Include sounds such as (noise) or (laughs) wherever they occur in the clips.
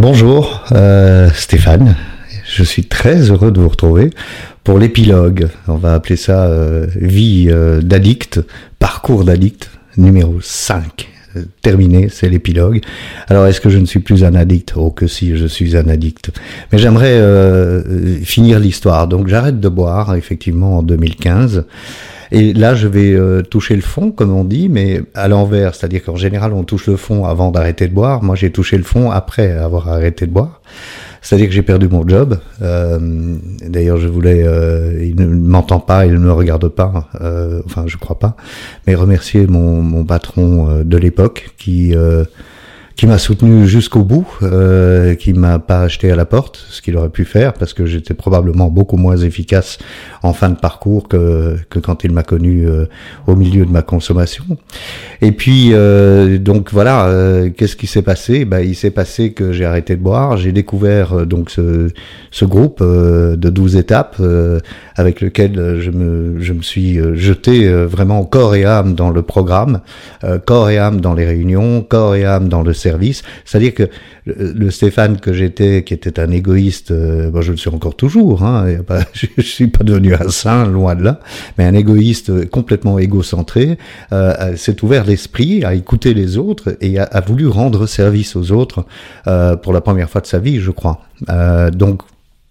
Bonjour euh, Stéphane, je suis très heureux de vous retrouver pour l'épilogue. On va appeler ça euh, vie euh, d'addict, parcours d'addict numéro 5. Euh, terminé, c'est l'épilogue. Alors est-ce que je ne suis plus un addict? Oh que si, je suis un addict. Mais j'aimerais finir l'histoire. Donc j'arrête de boire effectivement en 2015. Et là, je vais euh, toucher le fond, comme on dit, mais à l'envers. C'est-à-dire qu'en général, on touche le fond avant d'arrêter de boire. Moi, j'ai touché le fond après avoir arrêté de boire. C'est-à-dire que j'ai perdu mon job. Euh, D'ailleurs, je voulais, euh, il ne m'entend pas, il ne me regarde pas, euh, enfin, je crois pas, mais remercier mon, mon patron euh, de l'époque qui qui m'a soutenu jusqu'au bout, euh, qui m'a pas acheté à la porte, ce qu'il aurait pu faire, parce que j'étais probablement beaucoup moins efficace en fin de parcours que, que quand il m'a connu euh, au milieu de ma consommation. Et puis, euh, donc voilà, euh, qu'est-ce qui s'est passé? Ben, Il s'est passé que j'ai arrêté de boire, j'ai découvert euh, donc ce, ce groupe de 12 étapes avec lequel je me, je me suis jeté vraiment corps et âme dans le programme, corps et âme dans les réunions, corps et âme dans le C'est-à-dire que le, Stéphane que j'étais, qui était un égoïste, euh, bon, je le suis encore toujours, hein, (laughs) je, je suis pas devenu un saint, loin de là, mais un égoïste complètement égocentré, euh, s'est ouvert l'esprit à écouter les autres et a, voulu rendre service aux autres euh, pour la première fois de sa vie, je crois. Euh, donc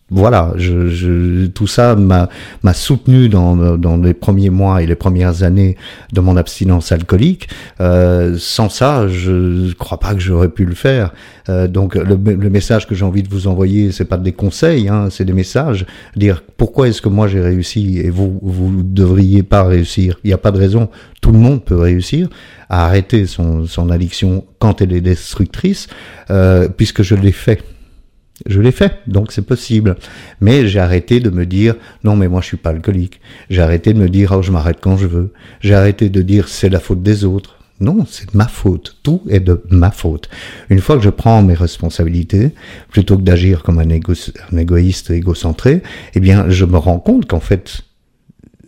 voilà, je, je, tout ça m'a soutenu dans, les premiers mois et les premières années de mon abstinence alcoolique. Euh, sans ça, je ne crois pas que j'aurais pu le faire. Euh, donc le, message que j'ai envie de vous envoyer, c'est pas des conseils, hein, c'est des messages. Dire pourquoi est-ce que moi j'ai réussi et vous vous devriez pas réussir? Il n'y a pas de raison. Tout le monde peut réussir à arrêter son, son addiction quand elle est destructrice, euh, puisque je l'ai fait. Je l'ai fait, donc c'est possible. Mais j'ai arrêté de me dire non, mais moi je suis pas alcoolique. J'ai arrêté de me dire oh je m'arrête quand je veux. J'ai arrêté de dire c'est la faute des autres. Non, c'est ma faute. Tout est de ma faute. Une fois que je prends mes responsabilités, plutôt que d'agir comme un, égo un égoïste égocentré, eh bien, je me rends compte qu'en fait,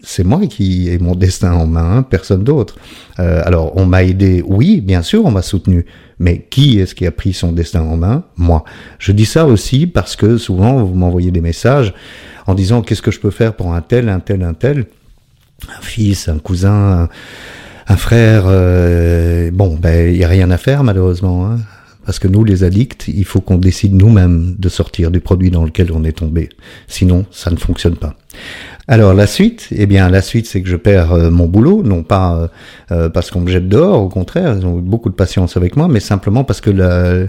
c'est moi qui ai mon destin en main, personne d'autre. Euh, alors, on m'a aidé, oui, bien sûr, on m'a soutenu, mais qui est-ce qui a pris son destin en main? Moi. Je dis ça aussi parce que souvent, vous m'envoyez des messages en disant qu'est-ce que je peux faire pour un tel, un tel, un tel, un fils, un cousin, un, frère. Euh, bon, ben, il n'y a rien à faire, malheureusement. Hein parce que nous, les addicts, il faut qu'on décide nous-mêmes de sortir du produit dans lequel on est tombé. Sinon, ça ne fonctionne pas. Alors la suite, eh bien la suite c'est que je perds euh, mon boulot, non pas euh, euh, parce qu'on me jette dehors, au contraire, ils ont eu beaucoup de patience avec moi, mais simplement parce que la,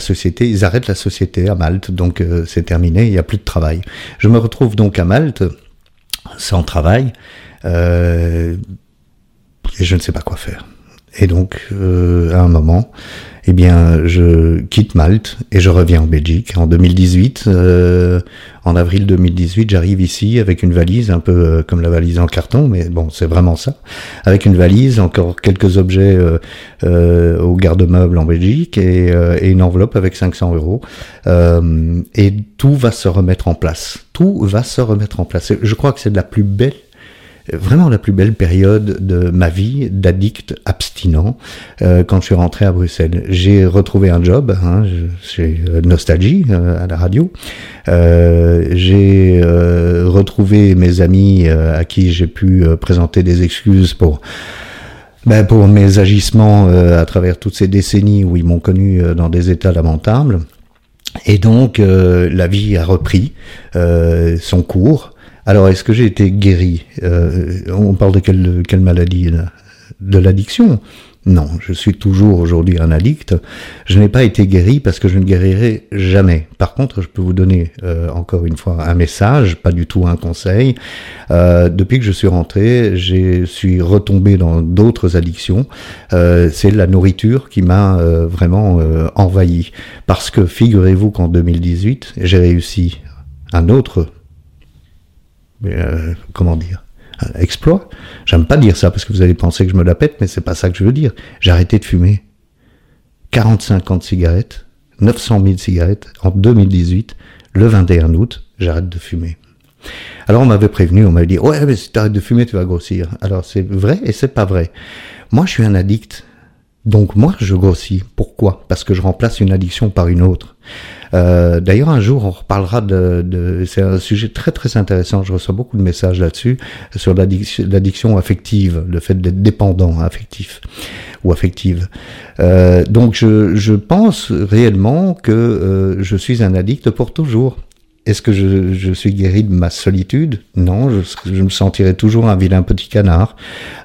société, ils arrêtent la société à Malte, donc c'est terminé, il n'y a plus de travail. Je me retrouve donc à Malte, sans travail, et je ne sais pas quoi faire. Et donc, euh, à un moment, eh bien, je quitte Malte et je reviens en Belgique. En 2018, euh, en avril 2018, j'arrive ici avec une valise, un peu euh, comme la valise en carton, mais bon, c'est vraiment ça. Avec une valise, encore quelques objets euh, euh, au garde-meuble en Belgique et, euh, et, une enveloppe avec 500 euros. et tout va se remettre en place. Tout va se remettre en place. Je crois que c'est de la plus belle vraiment la plus belle période de ma vie d'addict abstinent euh, quand je suis rentré à Bruxelles. J'ai retrouvé un job hein, chez Nostalgie euh, à la radio. Euh, j'ai euh, retrouvé mes amis euh, à qui j'ai pu euh, présenter des excuses pour ben, pour mes agissements à travers toutes ces décennies où ils m'ont connu dans des états lamentables. Et donc la vie a repris son cours. Alors, est-ce que j'ai été guéri? Euh, On parle de quelle, quelle maladie De l'addiction? Non, je suis toujours aujourd'hui un addict. Je n'ai pas été guéri parce que je ne guérirai jamais. Par contre, je peux vous donner euh, encore une fois un message, pas du tout un conseil. Euh, depuis que je suis rentré, je suis retombé dans d'autres addictions. Euh, C'est la nourriture qui m'a euh, vraiment euh, envahi. Parce que figurez-vous qu'en 2018, j'ai réussi un autre euh, comment dire? Exploit? J'aime pas dire ça parce que vous allez penser que je me la pète, mais c'est pas ça que je veux dire. J'ai arrêté de fumer. 45 ans de cigarettes, 900 000 cigarettes en 2018, le 21 août, j'arrête de fumer. Alors on m'avait prévenu, on m'avait dit ouais mais si tu arrêtes de fumer tu vas grossir. Alors c'est vrai et c'est pas vrai. Moi je suis un addict Donc moi, je grossis. Pourquoi? Parce que je remplace une addiction par une autre. Euh, D'ailleurs, un jour, on reparlera de... de c'est un sujet très très intéressant. Je reçois beaucoup de messages là-dessus sur l'addiction affective, le fait d'être dépendant affectif ou affective. Euh, donc, je, je, pense réellement que euh, je suis un addict pour toujours. Est-ce que je, suis guéri de ma solitude? Non, je, je, me sentirai toujours un vilain petit canard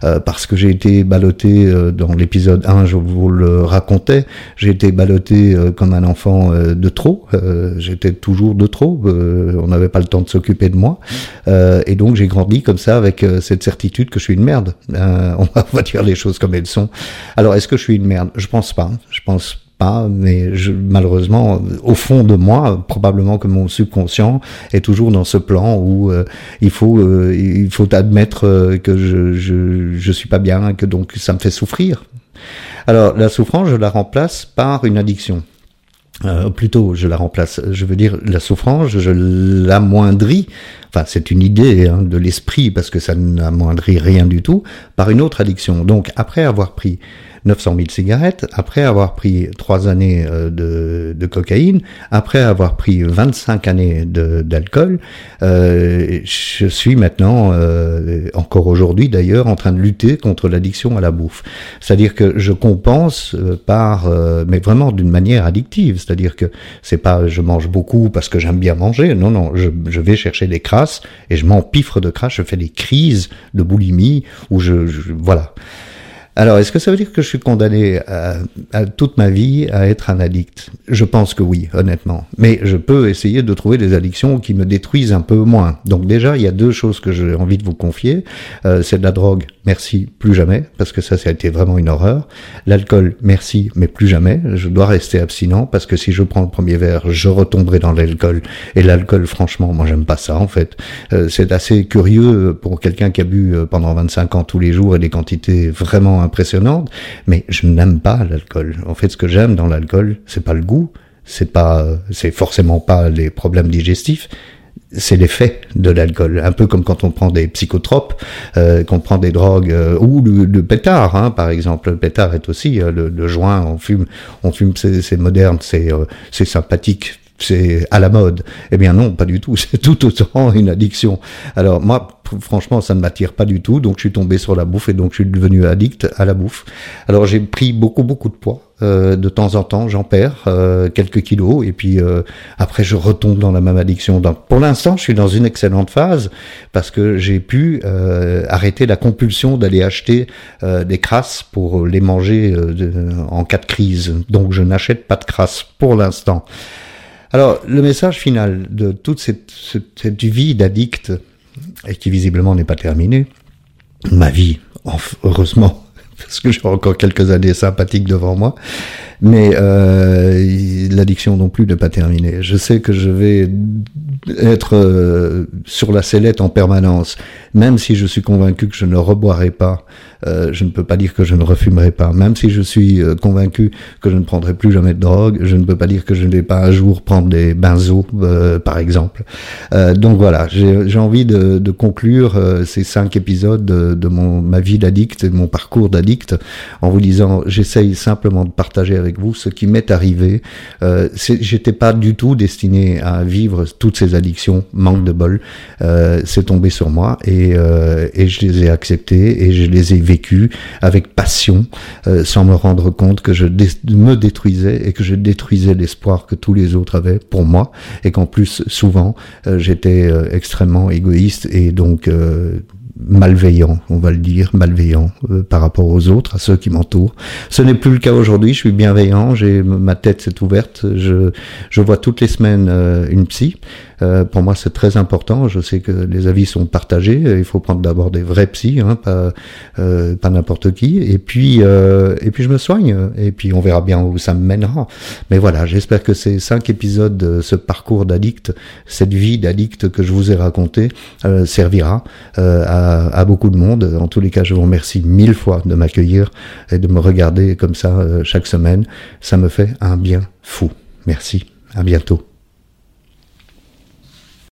euh, parce que j'ai été ballotté euh, dans l'épisode 1, je vous le racontais, j'ai été ballotté euh, comme un enfant de trop, j'étais toujours de trop, on n'avait pas le temps de s'occuper de moi et donc j'ai grandi comme ça avec cette certitude que je suis une merde. on va (laughs) dire les choses comme elles sont. Alors est-ce que je suis une merde? Je pense pas. Je pense pas, mais je, malheureusement, au fond de moi, probablement que mon subconscient est toujours dans ce plan où euh, il faut euh, il faut admettre euh, que je, je je suis pas bien, que donc ça me fait souffrir. Alors la souffrance, je la remplace par une addiction. Euh, plutôt, je la remplace. Je veux dire, la souffrance, je l'amoindris. Enfin, c'est une idée hein, de l'esprit parce que ça n'amoindrit rien du tout par une autre addiction. Donc, après avoir pris 900 000 cigarettes, après avoir pris trois années euh, de, de, cocaïne, après avoir pris 25 années d'alcool, euh, je suis maintenant, euh, encore aujourd'hui d'ailleurs, en train de lutter contre l'addiction à la bouffe. C'est-à-dire que je compense euh, par, mais vraiment d'une manière addictive. C'est-à-dire que c'est pas je mange beaucoup parce que j'aime bien manger. Non, non, je, vais chercher des crasses et je m'empiffre de crasse. Je fais des crises de boulimie où je, voilà. Alors, est-ce que ça veut dire que je suis condamné à, à, toute ma vie à être un addict? Je pense que oui, honnêtement. Mais je peux essayer de trouver des addictions qui me détruisent un peu moins. Donc déjà, il y a deux choses que j'ai envie de vous confier. Euh, c'est de la drogue, merci, plus jamais, parce que ça, ça a été vraiment une horreur. L'alcool, merci, mais plus jamais. Je dois rester abstinent, parce que si je prends le premier verre, je retomberai dans l'alcool. Et l'alcool, franchement, moi, j'aime pas ça, en fait. Euh, c'est assez curieux pour quelqu'un qui a bu euh, pendant 25 ans tous les jours et des quantités vraiment impressionnante, mais je n'aime pas l'alcool. En fait, ce que j'aime dans l'alcool, c'est pas le goût, c'est pas, c'est forcément pas les problèmes digestifs, c'est l'effet de l'alcool, un peu comme quand on prend des psychotropes, euh, qu'on prend des drogues euh, ou le, le pétard, hein, par exemple. Le pétard est aussi euh, le, le, joint, on fume, on fume, c'est moderne, c'est euh, c'est sympathique, c'est à la mode. Eh bien non, pas du tout. (laughs) C'est tout autant une addiction. Alors moi, franchement, ça ne m'attire pas du tout. Donc je suis tombé sur la bouffe et donc je suis devenu addict à la bouffe. Alors j'ai pris beaucoup beaucoup de poids. Euh, de temps en temps, j'en perds euh, quelques kilos et puis euh, après je retombe dans la même addiction. Donc pour l'instant, je suis dans une excellente phase parce que j'ai pu euh, arrêter la compulsion d'aller acheter euh, des crasses pour les manger de, en cas de crise. Donc je n'achète pas de crasses pour l'instant. Alors, le message final de toute cette, vie d'addict, et qui visiblement n'est pas terminée, ma vie, heureusement, (laughs) parce que j'ai encore quelques années sympathiques devant moi, mais euh, l'addiction non plus n'est pas terminée. Je sais que je vais être euh, sur la sellette en permanence, même si je suis convaincu que je ne reboirai pas, euh, je ne peux pas dire que je ne refumerai pas, même si je suis euh, convaincu que je ne prendrai plus jamais de drogue, je ne peux pas dire que je ne vais pas un jour prendre des benzos, euh, par exemple. donc voilà, j'ai envie de, de conclure ces cinq épisodes de, de mon, ma vie d'addict et de mon parcours d'addict en vous disant, j'essaye simplement de partager avec vous ce qui m'est arrivé. J'étais pas du tout destiné à vivre toutes ces addictions, manque de bol. C'est tombé sur moi et, et je les ai acceptées et je les ai vécu avec passion, euh, sans me rendre compte que je me détruisais et que je détruisais l'espoir que tous les autres avaient pour moi, et qu'en plus, souvent, euh, j'étais euh, extrêmement égoïste et donc malveillant, on va le dire, malveillant euh, par rapport aux autres, à ceux qui m'entourent. Ce n'est plus le cas aujourd'hui, je suis bienveillant, j'ai ma tête s'est ouverte, je, je vois toutes les semaines euh, une psy. Euh, pour moi, c'est très important. Je sais que les avis sont partagés. Il faut prendre d'abord des vrais psys, hein, pas euh, pas n'importe qui. Et puis euh, et puis je me soigne. Et puis on verra bien où ça me mènera. Mais voilà, j'espère que ces cinq épisodes, ce parcours d'addict, cette vie d'addict que je vous ai raconté, servira à à, beaucoup de monde. En tous les cas, je vous remercie mille fois de m'accueillir et de me regarder comme ça euh, chaque semaine. Ça me fait un bien fou. Merci. À bientôt.